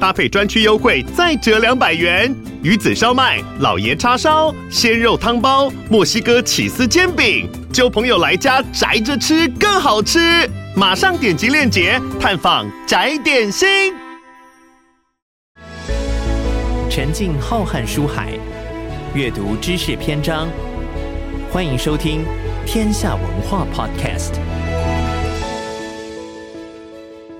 搭配专区优惠再折两百元。鱼子烧麦、老爷叉烧、鲜肉汤包、墨西哥起司煎饼，揪朋友来家宅着吃更好吃。马上点击链接探访宅点心。沉浸浩瀚书海，阅读知识篇章。欢迎收听《天下文化 Podcast》。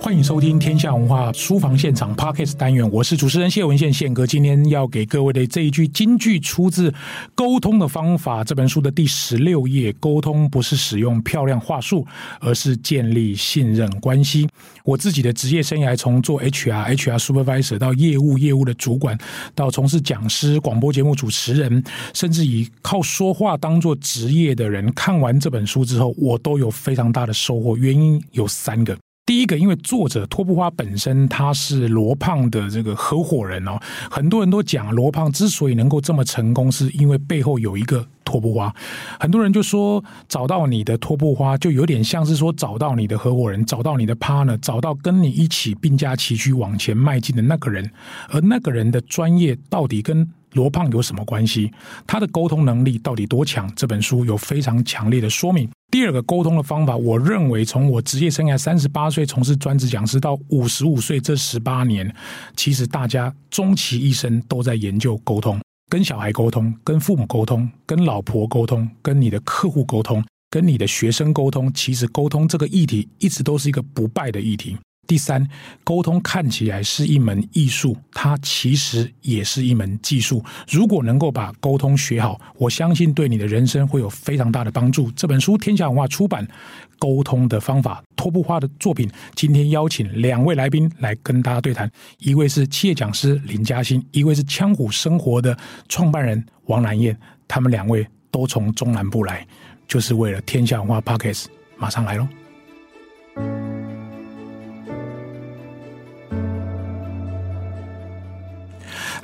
欢迎收听天下文化书房现场 Podcast 单元，我是主持人谢文宪宪哥。今天要给各位的这一句金句，出自《沟通的方法》这本书的第十六页。沟通不是使用漂亮话术，而是建立信任关系。我自己的职业生涯，从做 HR、HR Supervisor 到业务、业务的主管，到从事讲师、广播节目主持人，甚至以靠说话当做职业的人，看完这本书之后，我都有非常大的收获。原因有三个。第一个，因为作者托布花本身他是罗胖的这个合伙人哦，很多人都讲罗胖之所以能够这么成功，是因为背后有一个托布花。很多人就说，找到你的托布花，就有点像是说找到你的合伙人，找到你的 partner，找到跟你一起并驾齐驱往前迈进的那个人。而那个人的专业到底跟罗胖有什么关系？他的沟通能力到底多强？这本书有非常强烈的说明。第二个沟通的方法，我认为从我职业生涯三十八岁从事专职讲师到五十五岁这十八年，其实大家终其一生都在研究沟通，跟小孩沟通，跟父母沟通，跟老婆沟通，跟你的客户沟通，跟你的学生沟通。其实沟通这个议题一直都是一个不败的议题。第三，沟通看起来是一门艺术，它其实也是一门技术。如果能够把沟通学好，我相信对你的人生会有非常大的帮助。这本书天下文化出版《沟通的方法》，托布花的作品。今天邀请两位来宾来跟大家对谈，一位是企业讲师林嘉欣，一位是羌虎生活的创办人王兰燕。他们两位都从中南部来，就是为了天下文化 Podcast。马上来喽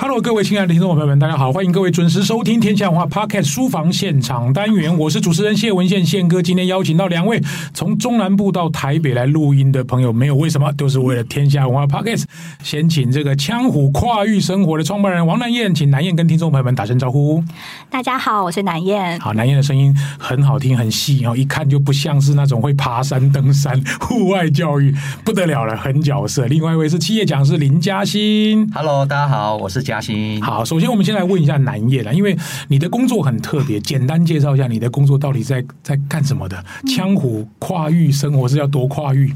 ！Hello，各位亲爱的听众朋友们，大家好，欢迎各位准时收听天下文化 Podcast 书房现场单元，我是主持人谢文宪宪哥。今天邀请到两位从中南部到台北来录音的朋友，没有为什么，都是为了天下文化 Podcast。先请这个羌虎跨域生活的创办人王南燕，请南燕跟听众朋友们打声招呼。大家好，我是南燕。好，南燕的声音很好听，很细，然后一看就不像是那种会爬山、登山、户外教育，不得了了，很角色。另外一位是企业讲师林嘉欣。Hello，大家好，我是嘉。好，首先我们先来问一下南叶了，因为你的工作很特别，简单介绍一下你的工作到底在在干什么的？羌湖跨域生活是要多跨域？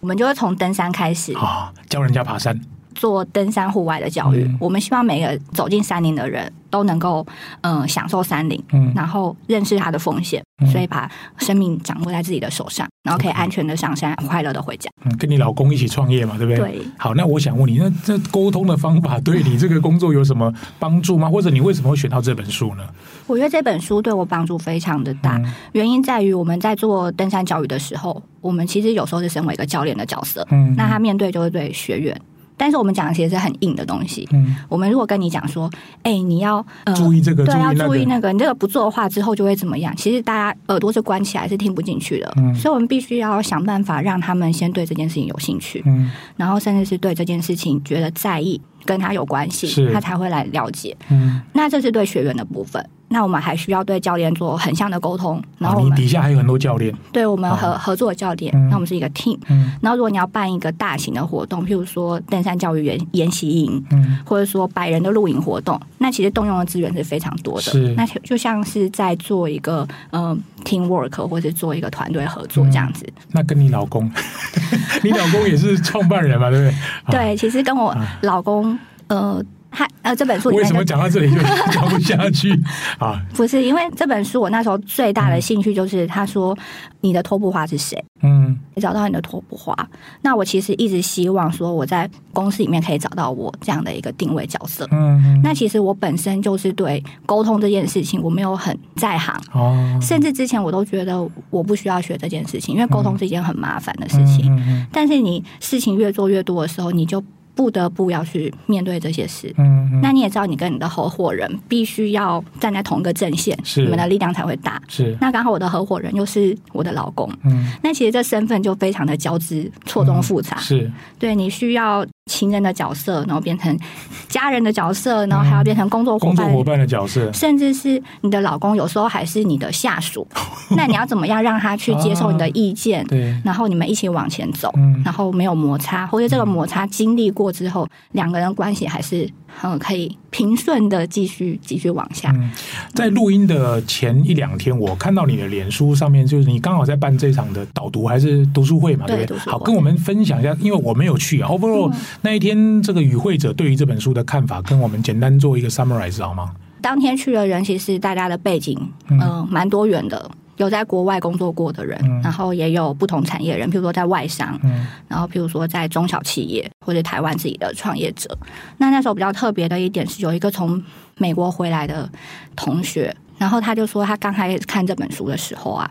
我们就会从登山开始啊，教人家爬山，做登山户外的教育。嗯、我们希望每个走进山林的人都能够嗯、呃、享受山林，嗯，然后认识它的风险。所以把生命掌握在自己的手上，然后可以安全的上山，快乐的回家。嗯，跟你老公一起创业嘛，对不对？对。好，那我想问你，那这沟通的方法对你这个工作有什么帮助吗？或者你为什么会选到这本书呢？我觉得这本书对我帮助非常的大，嗯、原因在于我们在做登山教育的时候，我们其实有时候是身为一个教练的角色，嗯，那他面对就是对学员。但是我们讲的其实是很硬的东西。嗯，我们如果跟你讲说，哎、欸，你要、呃、注意这个，对，要注意那个，你这个不做的话，之后就会怎么样？其实大家耳朵是关起来，是听不进去的。嗯，所以我们必须要想办法让他们先对这件事情有兴趣，嗯，然后甚至是对这件事情觉得在意，跟他有关系，他才会来了解。嗯，那这是对学员的部分。那我们还需要对教练做横向的沟通，然后我们、哦、底下还有很多教练，对我们合、哦、合作的教练，那我们是一个 team。嗯，然后如果你要办一个大型的活动，譬如说登山教育研研习营，嗯，或者说百人的露营活动，那其实动用的资源是非常多的。是，那就像是在做一个嗯、呃、team work，或者做一个团队合作这样子。嗯、那跟你老公，你老公也是创办人嘛，对不对？对，其实跟我老公，呃。他呃，这本书为什么讲到这里就 讲不下去 啊？不是因为这本书，我那时候最大的兴趣就是他说你的托布花是谁？嗯，你找到你的托布花。那我其实一直希望说我在公司里面可以找到我这样的一个定位角色。嗯，那其实我本身就是对沟通这件事情我没有很在行哦，甚至之前我都觉得我不需要学这件事情，因为沟通是一件很麻烦的事情。嗯，但是你事情越做越多的时候，你就。不得不要去面对这些事，嗯，嗯，那你也知道，你跟你的合伙人必须要站在同一个阵线，是。你们的力量才会大。是，那刚好我的合伙人又是我的老公，嗯，那其实这身份就非常的交织，错综复杂。嗯、是，对，你需要。情人的角色，然后变成家人的角色，然后还要变成工作伙伴、工作伙伴的角色，甚至是你的老公，有时候还是你的下属。那你要怎么样让他去接受你的意见？啊、对，然后你们一起往前走，嗯、然后没有摩擦，或者这个摩擦经历过之后，两个人关系还是很可以平顺的继续继续往下。嗯、在录音的前一两天，我看到你的脸书上面，就是你刚好在办这场的导读还是读书会嘛？对不对？好，跟我们分享一下，因为我没有去啊。Overall、嗯那一天，这个与会者对于这本书的看法，跟我们简单做一个 summarize 好吗？当天去的人，其实大家的背景，嗯、呃，蛮多元的，有在国外工作过的人，嗯、然后也有不同产业的人，譬如说在外商，嗯，然后譬如说在中小企业或者台湾自己的创业者。那那时候比较特别的一点是，有一个从美国回来的同学，然后他就说，他刚开始看这本书的时候啊，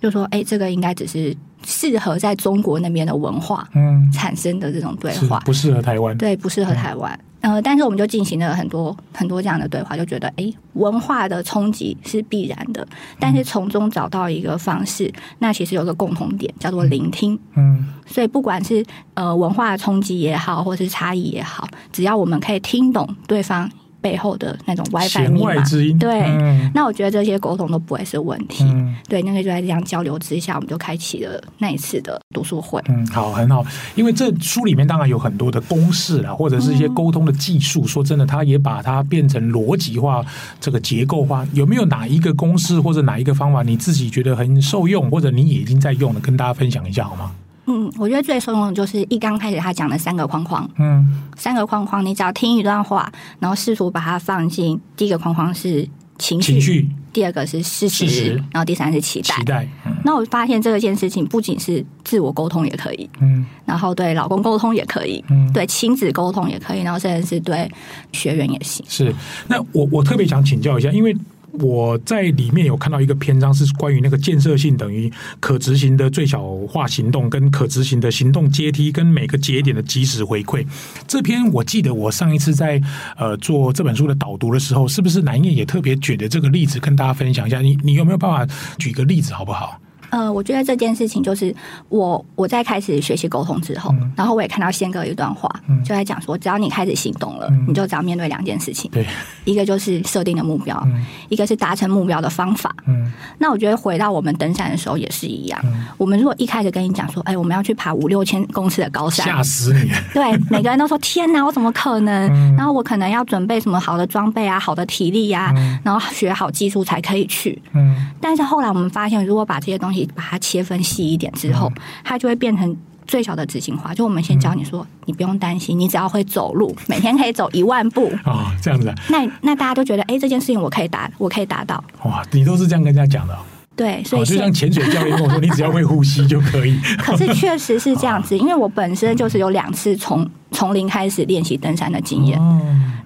就说，哎，这个应该只是。适合在中国那边的文化，嗯，产生的这种对话，不适合台湾，对，不适合台湾。嗯、呃，但是我们就进行了很多很多这样的对话，就觉得，哎，文化的冲击是必然的，但是从中找到一个方式，嗯、那其实有个共同点，叫做聆听。嗯，所以不管是呃文化的冲击也好，或是差异也好，只要我们可以听懂对方。背后的那种 WiFi 密码，对，嗯、那我觉得这些沟通都不会是问题。嗯、对，那个就在这样交流之下，我们就开启了那一次的读书会。嗯，好，很好。因为这书里面当然有很多的公式啦，或者是一些沟通的技术。嗯、说真的，他也把它变成逻辑化、这个结构化。有没有哪一个公式或者哪一个方法，你自己觉得很受用，或者你已经在用了，跟大家分享一下好吗？嗯，我觉得最受用的就是一刚开始他讲的三个框框。嗯，三个框框，你只要听一段话，然后试图把它放进第一个框框是情绪，情绪第二个是事实，事实然后第三是期待。期待。嗯，那我发现这件事情不仅是自我沟通也可以，嗯，然后对老公沟通也可以，嗯，对亲子沟通也可以，然后甚至是对学员也行。是，那我我特别想请教一下，因为。我在里面有看到一个篇章，是关于那个建设性等于可执行的最小化行动，跟可执行的行动阶梯，跟每个节点的及时回馈。这篇我记得我上一次在呃做这本书的导读的时候，是不是南燕也特别举的这个例子跟大家分享一下？你你有没有办法举个例子好不好？呃，我觉得这件事情就是我我在开始学习沟通之后，嗯、然后我也看到宪哥一段话，嗯、就在讲说，只要你开始行动了，嗯、你就只要面对两件事情，对，一个就是设定的目标，嗯、一个是达成目标的方法。嗯，那我觉得回到我们登山的时候也是一样，嗯、我们如果一开始跟你讲说，哎，我们要去爬五六千公尺的高山，吓死你！对，每个人都说天哪，我怎么可能？嗯、然后我可能要准备什么好的装备啊，好的体力呀、然后学好技术才可以去。嗯，但是后来我们发现，如果把这些东西把它切分。细一点之后，它就会变成最小的执行化。就我们先教你说，你不用担心，你只要会走路，每天可以走一万步啊，这样子。那那大家都觉得，哎，这件事情我可以达，我可以达到。哇，你都是这样跟人家讲的。对，所以就像潜水教练跟我说，你只要会呼吸就可以。可是确实是这样子，因为我本身就是有两次从从零开始练习登山的经验。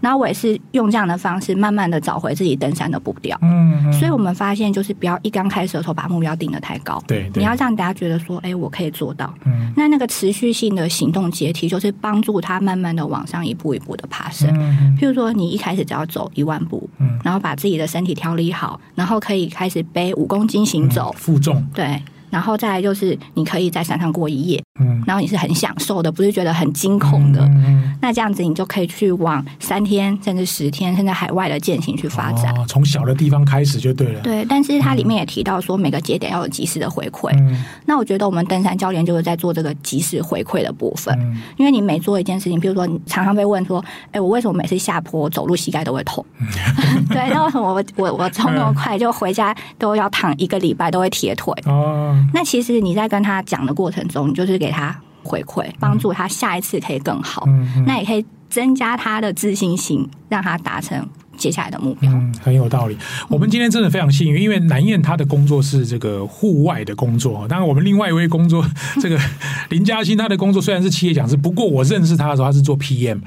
然后我也是用这样的方式，慢慢的找回自己登山的步调。嗯，嗯，所以我们发现，就是不要一刚开始的时候把目标定得太高。对，对，你要让大家觉得说，哎，我可以做到。嗯，那那个持续性的行动阶梯，就是帮助他慢慢的往上一步一步的爬升。嗯，嗯，譬如说，你一开始只要走一万步，嗯，然后把自己的身体调理好，然后可以开始背五公斤行走，负重，对。然后再来就是，你可以在山上过一夜，嗯，然后你是很享受的，不是觉得很惊恐的，嗯嗯、那这样子你就可以去往三天甚至十天甚至海外的践行去发展。哦，从小的地方开始就对了。对，但是它里面也提到说，每个节点要有及时的回馈。嗯，那我觉得我们登山教练就是在做这个及时回馈的部分，嗯、因为你每做一件事情，比如说你常常被问说，哎，我为什么每次下坡走路膝盖都会痛？嗯、对，那为什么我我我冲那么快，就回家都要躺一个礼拜都会铁腿？哦，那其实你。在跟他讲的过程中，你就是给他回馈，帮助他下一次可以更好。那也可以增加他的自信心，让他达成。接下来的目标，嗯，很有道理。我们今天真的非常幸运，因为南燕她的工作是这个户外的工作。当然，我们另外一位工作，这个林嘉欣，她的工作虽然是企业讲师，不过我认识他的时候，他是做 PM，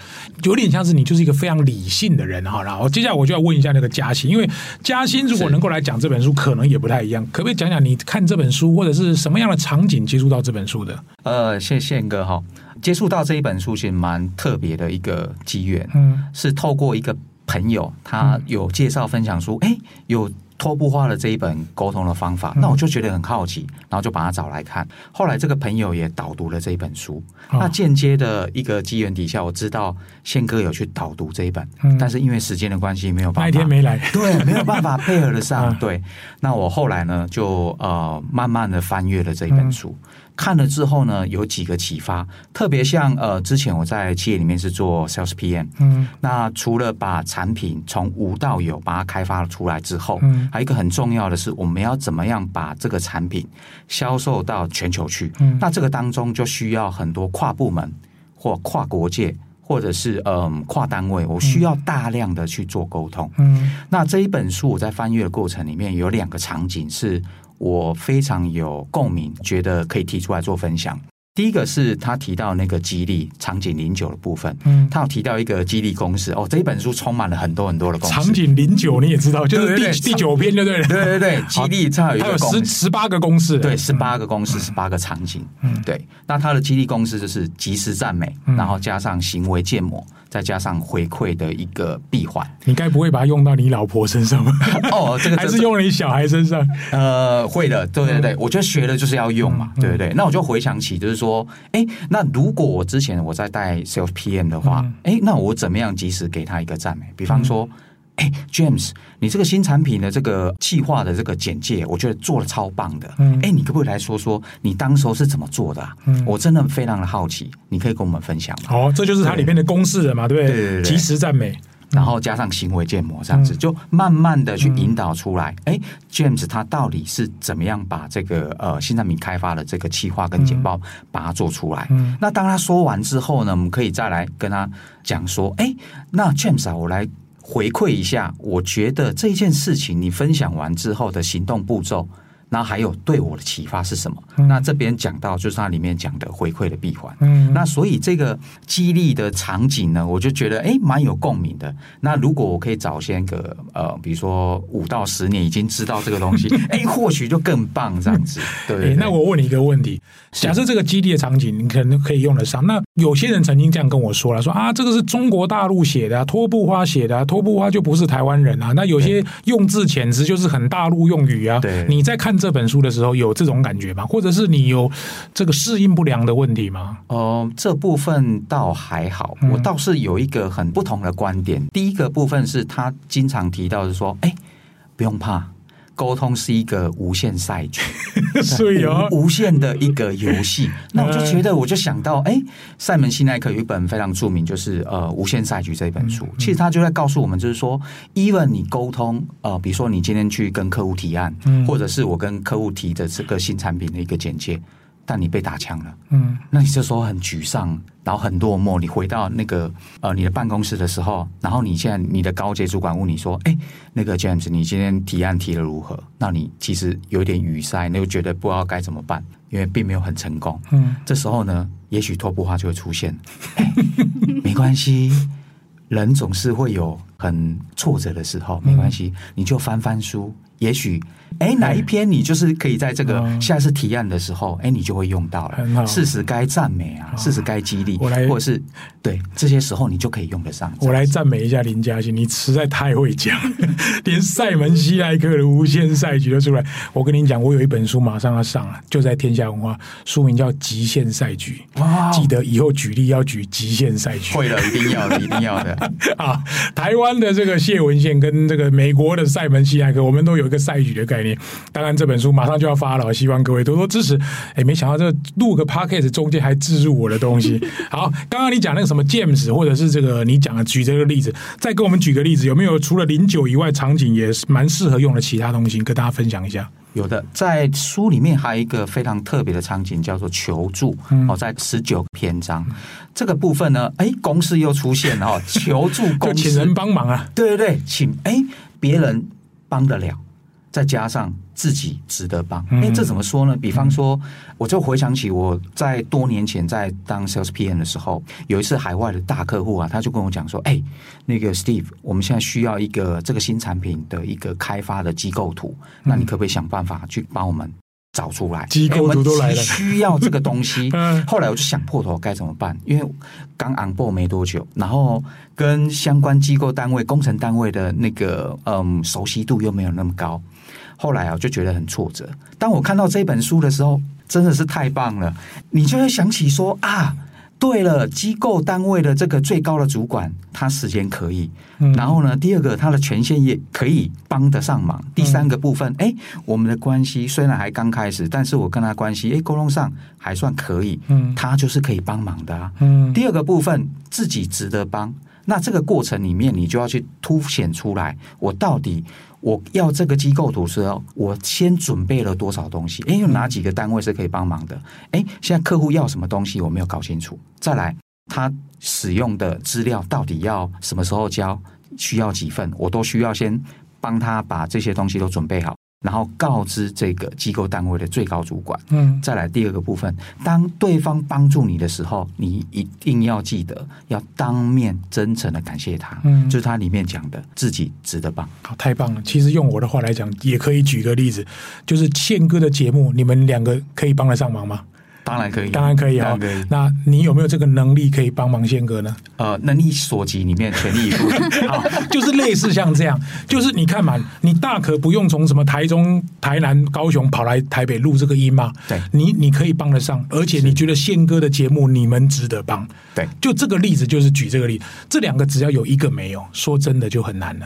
有点像是你就是一个非常理性的人哈。然后接下来我就要问一下那个嘉欣，因为嘉欣如果能够来讲这本书，可能也不太一样。可不可以讲讲你看这本书，或者是什么样的场景接触到这本书的？呃，谢谢宪哥哈，接触到这一本书其实蛮特别的一个机缘，嗯，是透过一个。朋友他有介绍分享说，哎、欸，有托布画的这一本沟通的方法，那我就觉得很好奇，然后就把它找来看。后来这个朋友也导读了这一本书，那间接的一个机缘底下，我知道宪哥有去导读这一本，但是因为时间的关系没有办法，那一天没来，对，没有办法配合得上。对，那我后来呢，就呃慢慢的翻阅了这一本书。看了之后呢，有几个启发，特别像呃，之前我在企业里面是做 sales PM，嗯，那除了把产品从无到有把它开发出来之后，嗯，还有一个很重要的是，我们要怎么样把这个产品销售到全球去？嗯，那这个当中就需要很多跨部门或跨国界，或者是嗯、呃、跨单位，我需要大量的去做沟通。嗯，那这一本书我在翻阅的过程里面有两个场景是。我非常有共鸣，觉得可以提出来做分享。第一个是他提到那个激励场景零九的部分，嗯，他有提到一个激励公式哦，这一本书充满了很多很多的公式。场景零九你也知道，就是第第九篇，对不对？对对对，激励它有一个公式，十十八个公式，对，十八个公式，十八个场景，嗯，对。那他的激励公式就是及时赞美，然后加上行为建模。再加上回馈的一个闭环，你该不会把它用到你老婆身上吧？哦，这个 还是用你小孩身上？呃，会的，对对对，嗯、我觉得学的就是要用嘛，嗯、对不对，对？那我就回想起，就是说，哎，那如果我之前我在带 Sales PM 的话，哎、嗯，那我怎么样及时给他一个赞美？比方说。嗯哎，James，你这个新产品的这个企划的这个简介，我觉得做的超棒的。嗯，哎，你可不可以来说说你当时候是怎么做的啊？嗯，我真的非常的好奇，你可以跟我们分享吗？哦，这就是它里面的公式了嘛，对不对？对对对，即时赞美，然后加上行为建模，这样子就慢慢的去引导出来。哎，James 他到底是怎么样把这个呃新产品开发的这个企划跟简报把它做出来？嗯，那当他说完之后呢，我们可以再来跟他讲说，哎，那 James 啊，我来。回馈一下，我觉得这件事情你分享完之后的行动步骤。然后还有对我的启发是什么？嗯、那这边讲到就是它里面讲的回馈的闭环。嗯，那所以这个激励的场景呢，我就觉得哎，蛮有共鸣的。那如果我可以早先个呃，比如说五到十年已经知道这个东西，哎，或许就更棒这样子。对，对，对，那我问你一个问题：假设这个激励的场景你可能可以用得上，那有些人曾经这样跟我说了，说啊，这个是中国大陆写的，托布花写的，托布花就不是台湾人啊。那有些用字简直就是很大陆用语啊。对，你在看这本书的时候有这种感觉吗？或者是你有这个适应不良的问题吗？哦、呃，这部分倒还好，我倒是有一个很不同的观点。嗯、第一个部分是他经常提到的说，哎，不用怕。沟通是一个无限赛局，所以啊，无限的一个游戏。那我就觉得，我就想到，哎，塞门西奈克有一本非常著名，就是呃《无限赛局》这一本书。其实他就在告诉我们，就是说，even 你沟通，呃，比如说你今天去跟客户提案，或者是我跟客户提的这个新产品的一个简介。但你被打枪了，嗯，那你这时候很沮丧，然后很落寞。你回到那个呃你的办公室的时候，然后你现在你的高阶主管问你说：“哎，那个 James，你今天提案提的如何？”那你其实有点语塞，你又觉得不知道该怎么办，因为并没有很成功。嗯，这时候呢，也许托布花就会出现。哎，没关系，人总是会有很挫折的时候，没关系，你就翻翻书。也许，哎，哪一篇你就是可以在这个下次提案的时候，哎，你就会用到了。事实该赞美啊，事实该激励，我来，或者是对这些时候你就可以用得上。我来赞美一下林嘉欣，你实在太会讲，连塞门西莱克的无限赛局都出来。我跟你讲，我有一本书马上要上了，就在天下文化，书名叫《极限赛局》。哇，记得以后举例要举极限赛局。会了，一定要的，一定要的。啊，台湾的这个谢文宪跟这个美国的塞门西亚克，我们都有。一个赛局的概念。当然，这本书马上就要发了，希望各位多多支持。哎，没想到这录个 podcast 中间还置入我的东西。好，刚刚你讲那个什么 James，或者是这个你讲的举这个例子，再给我们举个例子，有没有除了零九以外，场景也蛮适合用的其他东西，跟大家分享一下？有的，在书里面还有一个非常特别的场景，叫做求助。嗯、哦，在十九篇章这个部分呢，哎，公司又出现了，哦求助 公司，请人帮忙啊！对对对，请哎，别人帮得了。再加上自己值得帮，哎，这怎么说呢？比方说，我就回想起我在多年前在当 sales PM 的时候，有一次海外的大客户啊，他就跟我讲说：“哎，那个 Steve，我们现在需要一个这个新产品的一个开发的机构图，那你可不可以想办法去帮我们找出来？机构图都来了，需要这个东西。后来我就想破头该怎么办，因为刚 on board 没多久，然后跟相关机构单位、工程单位的那个嗯熟悉度又没有那么高。”后来啊，就觉得很挫折。当我看到这本书的时候，真的是太棒了。你就会想起说啊，对了，机构单位的这个最高的主管，他时间可以。嗯、然后呢，第二个，他的权限也可以帮得上忙。第三个部分，哎、嗯，我们的关系虽然还刚开始，但是我跟他关系，哎，沟通上还算可以。嗯，他就是可以帮忙的啊。嗯，第二个部分，自己值得帮。那这个过程里面，你就要去凸显出来，我到底。我要这个机构图时候，我先准备了多少东西？哎，有哪几个单位是可以帮忙的？哎，现在客户要什么东西，我没有搞清楚。再来，他使用的资料到底要什么时候交？需要几份？我都需要先帮他把这些东西都准备好。然后告知这个机构单位的最高主管。嗯，再来第二个部分，当对方帮助你的时候，你一定要记得要当面真诚的感谢他。嗯，就是他里面讲的自己值得帮。好，太棒了！其实用我的话来讲，也可以举个例子，就是宪哥的节目，你们两个可以帮得上忙吗？当然可以，当然可以啊、哦！那你有没有这个能力可以帮忙宪哥呢？呃，能力所及里面全力以赴。好，就是类似像这样，就是你看嘛，你大可不用从什么台中、台南、高雄跑来台北录这个音嘛。对，你你可以帮得上，而且你觉得宪哥的节目你们值得帮。对，就这个例子就是举这个例子，这两个只要有一个没有，说真的就很难了。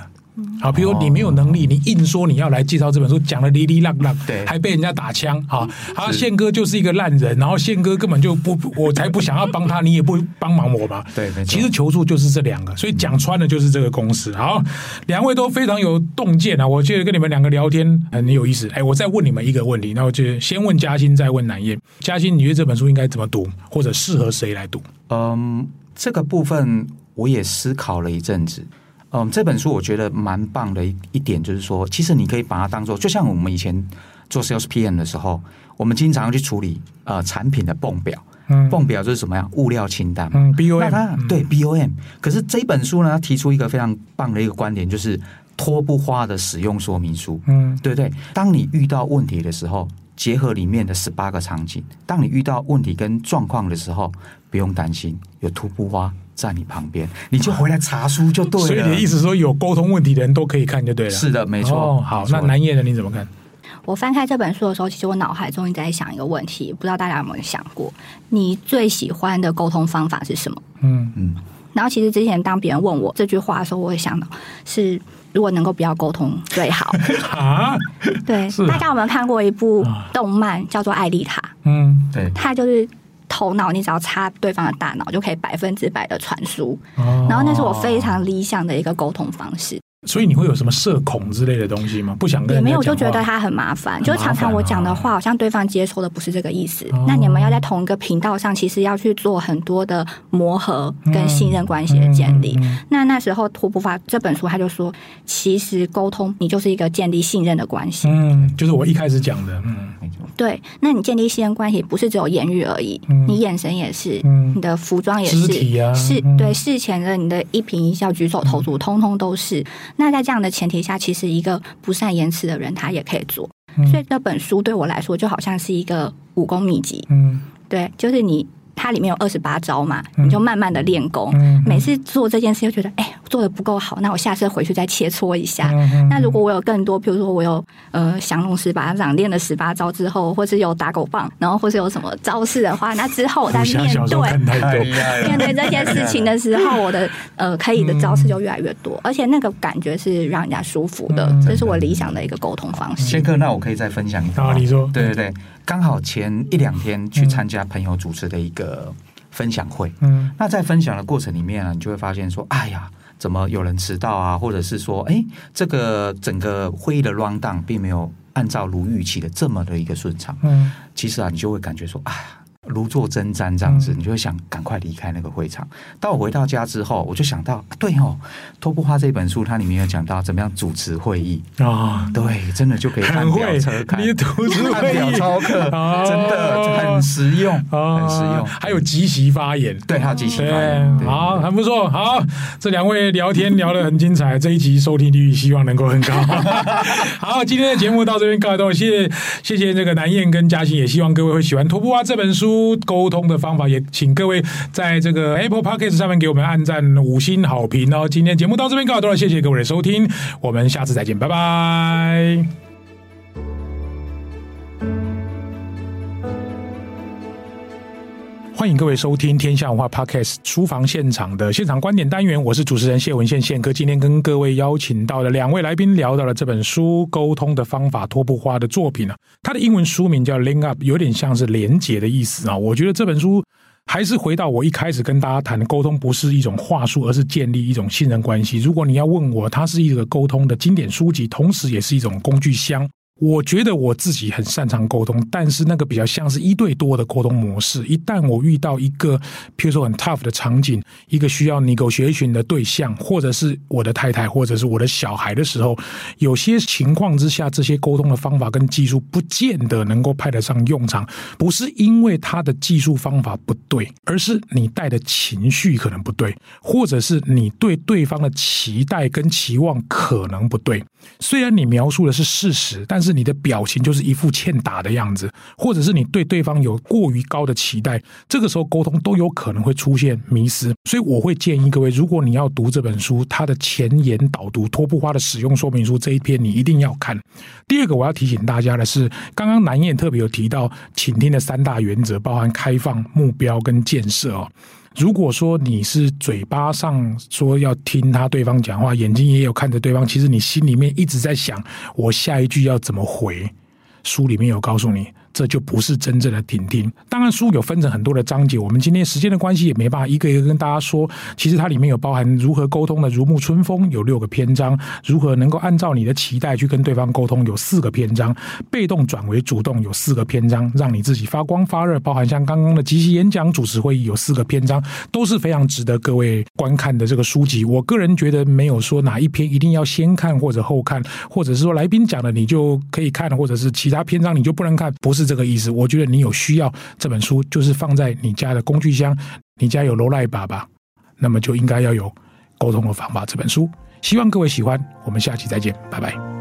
好，比如你没有能力，你硬说你要来介绍这本书，讲的哩哩浪浪，对，还被人家打枪。好，好，宪哥就是一个烂人，然后宪哥根本就不，我才不想要帮他，你也不帮忙我嘛。对，其实求助就是这两个，所以讲穿了就是这个公司。好，两位都非常有洞见啊，我觉得跟你们两个聊天很有意思。哎，我再问你们一个问题，那我就先问嘉欣，再问南燕。嘉欣，你觉得这本书应该怎么读，或者适合谁来读？嗯，这个部分我也思考了一阵子。嗯，这本书我觉得蛮棒的一一点就是说，其实你可以把它当做，就像我们以前做 sales PM 的时候，我们经常去处理呃产品的泵表，嗯，泵表就是什么呀？物料清单，嗯，BOM，那它对 BOM，可是这本书呢，它提出一个非常棒的一个观点，就是脱不花的使用说明书，嗯，对不对？当你遇到问题的时候，结合里面的十八个场景，当你遇到问题跟状况的时候，不用担心，有脱不花。在你旁边，你就回来查书就对了。所以你的意思说，有沟通问题的人都可以看就对了。是的，没错。哦、好，那南叶的你怎么看？我翻开这本书的时候，其实我脑海中一直在想一个问题，不知道大家有没有想过，你最喜欢的沟通方法是什么？嗯嗯。然后，其实之前当别人问我这句话的时候，我会想到是如果能够不要沟通最好 啊。对，啊、大家有没有看过一部动漫叫做《艾丽塔》？嗯，对，它就是。头脑，你只要插对方的大脑，就可以百分之百的传输。哦、然后，那是我非常理想的一个沟通方式。所以你会有什么社恐之类的东西吗？不想跟也没有，就觉得他很麻烦。就常常我讲的话，好像对方接受的不是这个意思。那你们要在同一个频道上，其实要去做很多的磨合跟信任关系的建立。那那时候脱不发这本书，他就说，其实沟通你就是一个建立信任的关系。嗯，就是我一开始讲的。嗯，没错。对，那你建立信任关系不是只有言语而已，你眼神也是，你的服装也是，是对事前的你的一颦一笑、举手投足，通通都是。那在这样的前提下，其实一个不善言辞的人，他也可以做。嗯、所以这本书对我来说，就好像是一个武功秘籍。嗯，对，就是你它里面有二十八招嘛，你就慢慢的练功。每次做这件事，就觉得哎，做的不够好，那我下次回去再切磋一下。那如果我有更多，比如说我有呃降龙十八掌练了十八招之后，或是有打狗棒，然后或是有什么招式的话，那之后 我在面对面对这件事情的时候，我的呃可以的招式就越来越多，而且那个感觉是让人家舒服的，这是我理想的一个沟通方式。宪哥，那我可以再分享一个。啊，你说，对对对，刚好前一两天去参加朋友主持的一个分享会，嗯，那在分享的过程里面啊，你就会发现说，哎呀，怎么有人迟到啊，或者是说，哎，这个整个会议的 rundown 并没有按照如预期的这么的一个顺畅，嗯，其实啊，你就会感觉说，哎呀。如坐针毡这样子，你就会想赶快离开那个会场。当我回到家之后，我就想到，啊、对哦，《托布花》这本书它里面有讲到怎么样主持会议啊、哦，对，真的就可以按表车开，你主持 会议真的很实用，很实用。还有即席发言，对，还有即席发言，好，很不错。好，这两位聊天聊得很精彩，这一集收听率希望能够很高。好，今天的节目到这边告一段落，谢谢谢谢这个南燕跟嘉欣，也希望各位会喜欢《托布花》这本书。沟通的方法，也请各位在这个 Apple Podcast 上面给我们按赞五星好评哦。今天节目到这边告一段落，谢谢各位的收听，我们下次再见，拜拜。欢迎各位收听天下文化 Podcast 书房现场的现场观点单元，我是主持人谢文宪宪哥。今天跟各位邀请到的两位来宾聊到了这本书《沟通的方法》托布花的作品啊，它的英文书名叫 Link Up，有点像是连结的意思啊。我觉得这本书还是回到我一开始跟大家谈沟通，不是一种话术，而是建立一种信任关系。如果你要问我，它是一个沟通的经典书籍，同时也是一种工具箱。我觉得我自己很擅长沟通，但是那个比较像是一对多的沟通模式。一旦我遇到一个，譬如说很 tough 的场景，一个需要 negotiation 的对象，或者是我的太太，或者是我的小孩的时候，有些情况之下，这些沟通的方法跟技术不见得能够派得上用场。不是因为他的技术方法不对，而是你带的情绪可能不对，或者是你对对方的期待跟期望可能不对。虽然你描述的是事实，但是。是你的表情就是一副欠打的样子，或者是你对对方有过于高的期待，这个时候沟通都有可能会出现迷失。所以我会建议各位，如果你要读这本书，它的前言导读托布花的使用说明书这一篇你一定要看。第二个我要提醒大家的是，刚刚南燕特别有提到倾听的三大原则，包含开放、目标跟建设哦。如果说你是嘴巴上说要听他对方讲话，眼睛也有看着对方，其实你心里面一直在想，我下一句要怎么回？书里面有告诉你。这就不是真正的倾听。当然，书有分成很多的章节，我们今天时间的关系也没办法一个一个跟大家说。其实它里面有包含如何沟通的如沐春风，有六个篇章；如何能够按照你的期待去跟对方沟通，有四个篇章；被动转为主动，有四个篇章；让你自己发光发热，包含像刚刚的即席演讲、主持会议，有四个篇章，都是非常值得各位观看的这个书籍。我个人觉得没有说哪一篇一定要先看或者后看，或者是说来宾讲的你就可以看，或者是其他篇章你就不能看，不是。是这个意思，我觉得你有需要这本书，就是放在你家的工具箱。你家有罗赖爸爸，那么就应该要有沟通的方法这本书。希望各位喜欢，我们下期再见，拜拜。